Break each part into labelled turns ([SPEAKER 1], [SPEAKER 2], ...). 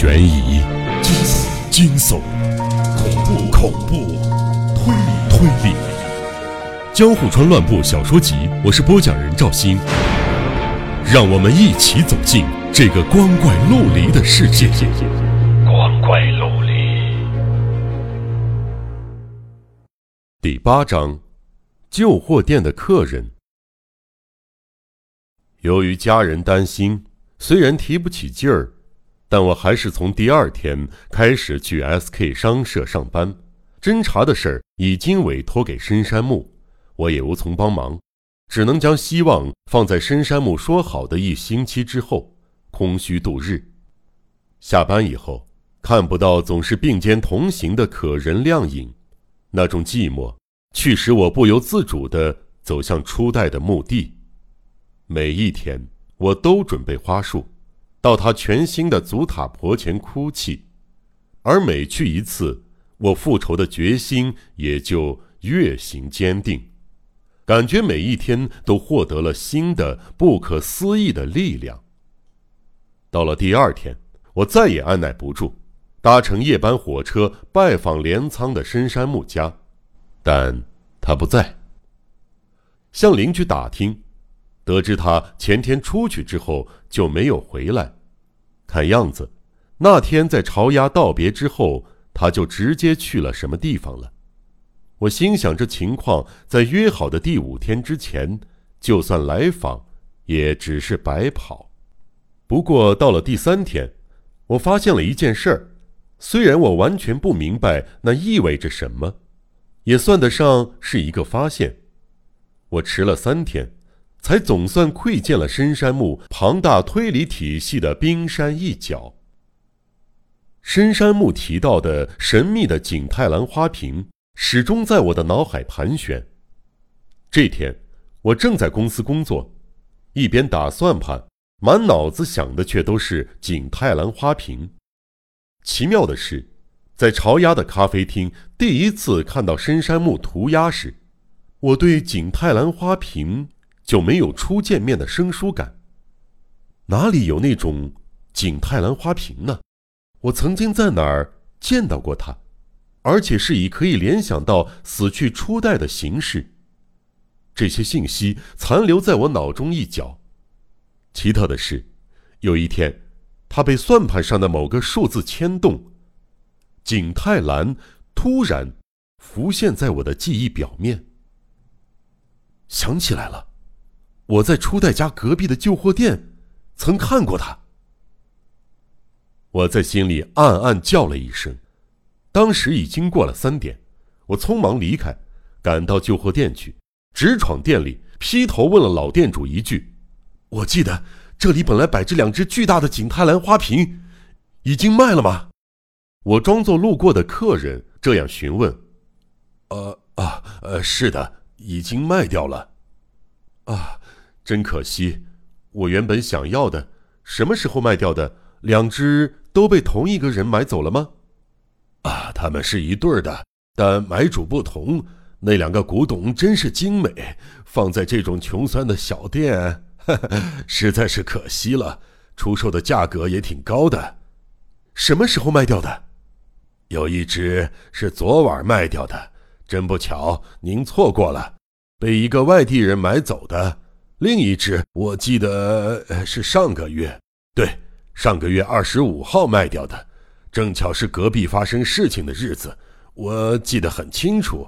[SPEAKER 1] 悬疑、惊悚、惊悚恐怖、恐怖、推理、推理。《江户川乱步小说集》，我是播讲人赵鑫，让我们一起走进这个光怪陆离的世界。光怪陆离。第八章：旧货店的客人。由于家人担心，虽然提不起劲儿。但我还是从第二天开始去 S.K 商社上班，侦查的事儿已经委托给深山木，我也无从帮忙，只能将希望放在深山木说好的一星期之后，空虚度日。下班以后，看不到总是并肩同行的可人亮影，那种寂寞，驱使我不由自主地走向初代的墓地。每一天，我都准备花束。到他全新的祖塔婆前哭泣，而每去一次，我复仇的决心也就越行坚定，感觉每一天都获得了新的不可思议的力量。到了第二天，我再也按耐不住，搭乘夜班火车拜访镰仓的深山木家，但他不在。向邻居打听。得知他前天出去之后就没有回来，看样子，那天在朝鸭道别之后，他就直接去了什么地方了。我心想，这情况在约好的第五天之前，就算来访，也只是白跑。不过到了第三天，我发现了一件事儿，虽然我完全不明白那意味着什么，也算得上是一个发现。我迟了三天。才总算窥见了深山木庞大推理体系的冰山一角。深山木提到的神秘的景泰蓝花瓶，始终在我的脑海盘旋。这天，我正在公司工作，一边打算盘，满脑子想的却都是景泰蓝花瓶。奇妙的是，在朝鸭的咖啡厅第一次看到深山木涂鸦时，我对景泰蓝花瓶。就没有初见面的生疏感。哪里有那种景泰蓝花瓶呢？我曾经在哪儿见到过它，而且是以可以联想到死去初代的形式。这些信息残留在我脑中一角。奇特的是，有一天，它被算盘上的某个数字牵动，景泰蓝突然浮现在我的记忆表面。想起来了。我在初代家隔壁的旧货店，曾看过他。我在心里暗暗叫了一声。当时已经过了三点，我匆忙离开，赶到旧货店去，直闯店里，劈头问了老店主一句：“我记得这里本来摆着两只巨大的景泰蓝花瓶，已经卖了吗？”我装作路过的客人这样询问。“呃啊呃，是的，已经卖掉了。”啊。真可惜，我原本想要的，什么时候卖掉的？两只都被同一个人买走了吗？啊，他们是一对儿的，但买主不同。那两个古董真是精美，放在这种穷酸的小店，实在是可惜了。出售的价格也挺高的。什么时候卖掉的？有一只是昨晚卖掉的，真不巧，您错过了，被一个外地人买走的。另一只我记得是上个月，对，上个月二十五号卖掉的，正巧是隔壁发生事情的日子，我记得很清楚。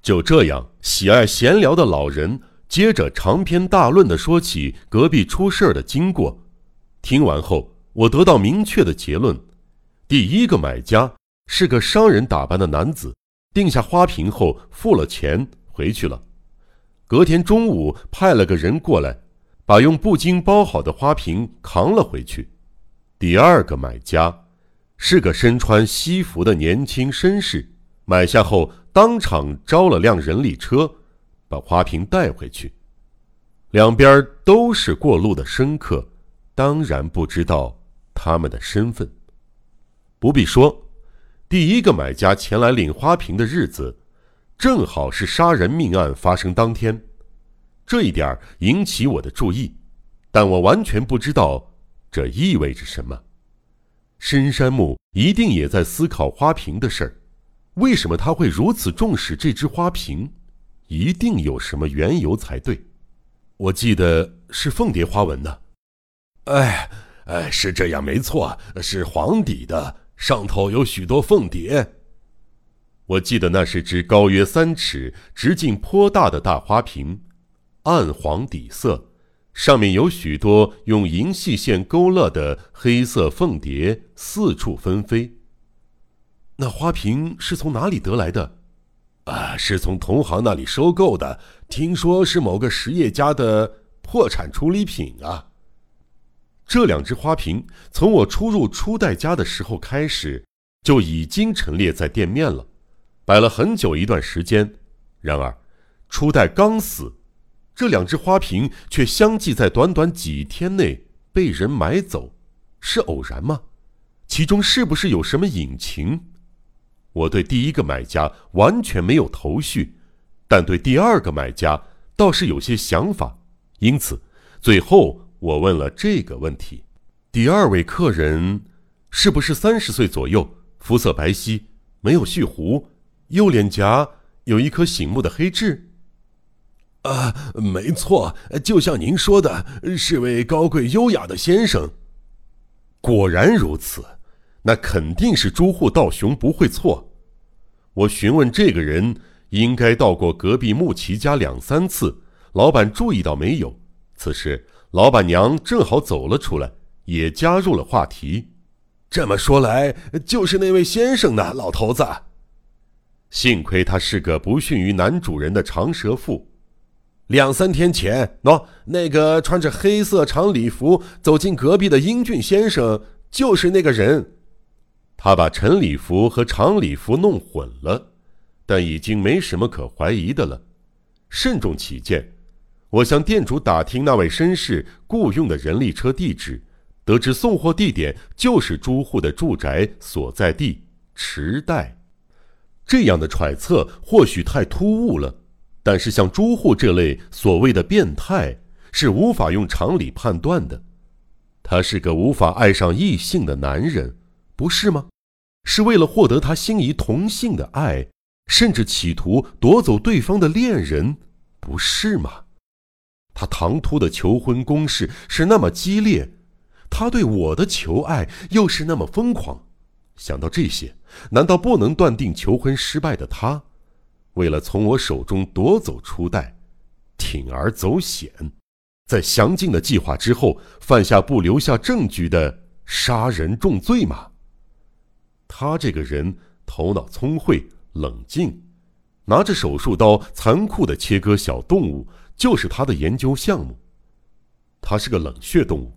[SPEAKER 1] 就这样，喜爱闲聊的老人接着长篇大论地说起隔壁出事儿的经过。听完后，我得到明确的结论：第一个买家是个商人打扮的男子，定下花瓶后付了钱回去了。隔天中午，派了个人过来，把用布巾包好的花瓶扛了回去。第二个买家是个身穿西服的年轻绅士，买下后当场招了辆人力车，把花瓶带回去。两边都是过路的生客，当然不知道他们的身份。不必说，第一个买家前来领花瓶的日子。正好是杀人命案发生当天，这一点引起我的注意，但我完全不知道这意味着什么。深山木一定也在思考花瓶的事儿。为什么他会如此重视这只花瓶？一定有什么缘由才对。我记得是凤蝶花纹的。
[SPEAKER 2] 哎，哎，是这样，没错，是黄底的，上头有许多凤蝶。
[SPEAKER 1] 我记得那是只高约三尺、直径颇大的大花瓶，暗黄底色，上面有许多用银细线勾勒的黑色凤蝶，四处纷飞。那花瓶是从哪里得来的？
[SPEAKER 2] 啊，是从同行那里收购的，听说是某个实业家的破产处理品啊。
[SPEAKER 1] 这两只花瓶从我初入初代家的时候开始，就已经陈列在店面了，摆了很久一段时间。然而，初代刚死，这两只花瓶却相继在短短几天内被人买走，是偶然吗？其中是不是有什么隐情？我对第一个买家完全没有头绪，但对第二个买家倒是有些想法，因此，最后我问了这个问题：第二位客人是不是三十岁左右，肤色白皙，没有蓄胡，右脸颊有一颗醒目的黑痣？
[SPEAKER 2] 啊，没错，就像您说的，是位高贵优雅的先生。
[SPEAKER 1] 果然如此。那肯定是朱户道雄不会错。我询问这个人，应该到过隔壁木奇家两三次，老板注意到没有？此时，老板娘正好走了出来，也加入了话题。
[SPEAKER 2] 这么说来，就是那位先生呢，老头子。
[SPEAKER 1] 幸亏他是个不逊于男主人的长舌妇。
[SPEAKER 2] 两三天前，喏，那个穿着黑色长礼服走进隔壁的英俊先生，就是那个人。
[SPEAKER 1] 他把陈礼服和长礼服弄混了，但已经没什么可怀疑的了。慎重起见，我向店主打听那位绅士雇用的人力车地址，得知送货地点就是朱户的住宅所在地池袋。这样的揣测或许太突兀了，但是像朱户这类所谓的变态，是无法用常理判断的。他是个无法爱上异性的男人。不是吗？是为了获得他心仪同性的爱，甚至企图夺走对方的恋人，不是吗？他唐突的求婚攻势是那么激烈，他对我的求爱又是那么疯狂。想到这些，难道不能断定求婚失败的他，为了从我手中夺走初代，铤而走险，在详尽的计划之后，犯下不留下证据的杀人重罪吗？他这个人头脑聪慧、冷静，拿着手术刀残酷的切割小动物，就是他的研究项目。他是个冷血动物，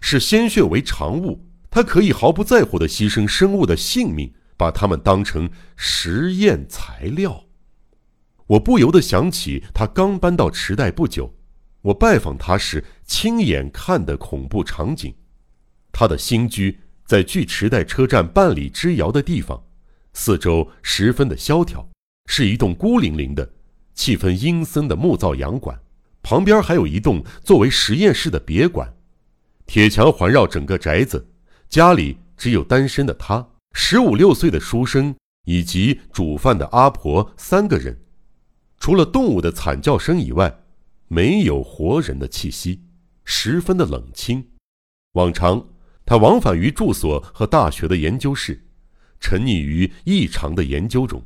[SPEAKER 1] 视鲜血为常物，他可以毫不在乎的牺牲生物的性命，把它们当成实验材料。我不由得想起他刚搬到池袋不久，我拜访他时亲眼看的恐怖场景，他的新居。在距池袋车站半里之遥的地方，四周十分的萧条，是一栋孤零零的、气氛阴森的木造洋馆。旁边还有一栋作为实验室的别馆，铁墙环绕整个宅子。家里只有单身的他、十五六岁的书生以及煮饭的阿婆三个人。除了动物的惨叫声以外，没有活人的气息，十分的冷清。往常。他往返于住所和大学的研究室，沉溺于异常的研究中。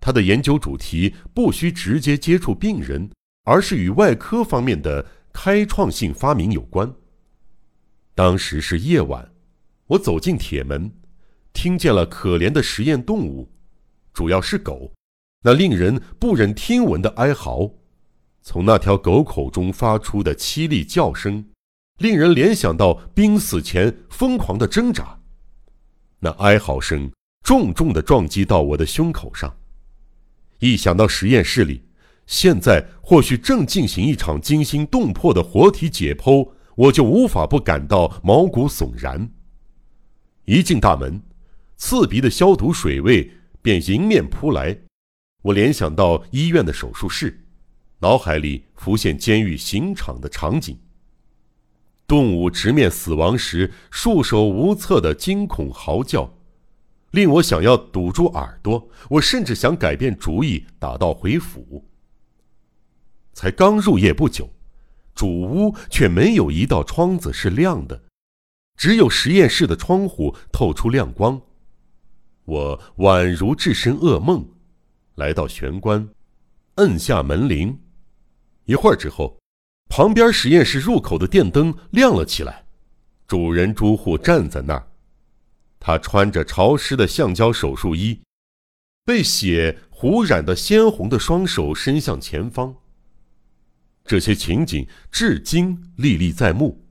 [SPEAKER 1] 他的研究主题不需直接接触病人，而是与外科方面的开创性发明有关。当时是夜晚，我走进铁门，听见了可怜的实验动物，主要是狗，那令人不忍听闻的哀嚎，从那条狗口中发出的凄厉叫声。令人联想到濒死前疯狂的挣扎，那哀嚎声重重的撞击到我的胸口上。一想到实验室里现在或许正进行一场惊心动魄的活体解剖，我就无法不感到毛骨悚然。一进大门，刺鼻的消毒水味便迎面扑来，我联想到医院的手术室，脑海里浮现监狱刑场的场景。动物直面死亡时束手无策的惊恐嚎叫，令我想要堵住耳朵。我甚至想改变主意，打道回府。才刚入夜不久，主屋却没有一道窗子是亮的，只有实验室的窗户透出亮光。我宛如置身噩梦，来到玄关，摁下门铃。一会儿之后，旁边实验室入口的电灯亮了起来，主人朱户站在那儿，他穿着潮湿的橡胶手术衣，被血糊染的鲜红的双手伸向前方。这些情景至今历历在目，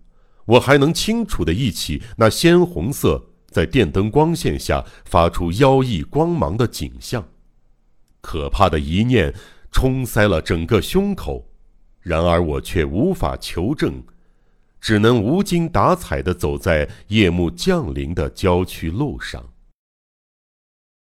[SPEAKER 1] 我还能清楚地忆起那鲜红色在电灯光线下发出妖异光芒的景象，可怕的一念冲塞了整个胸口。然而我却无法求证，只能无精打采地走在夜幕降临的郊区路上。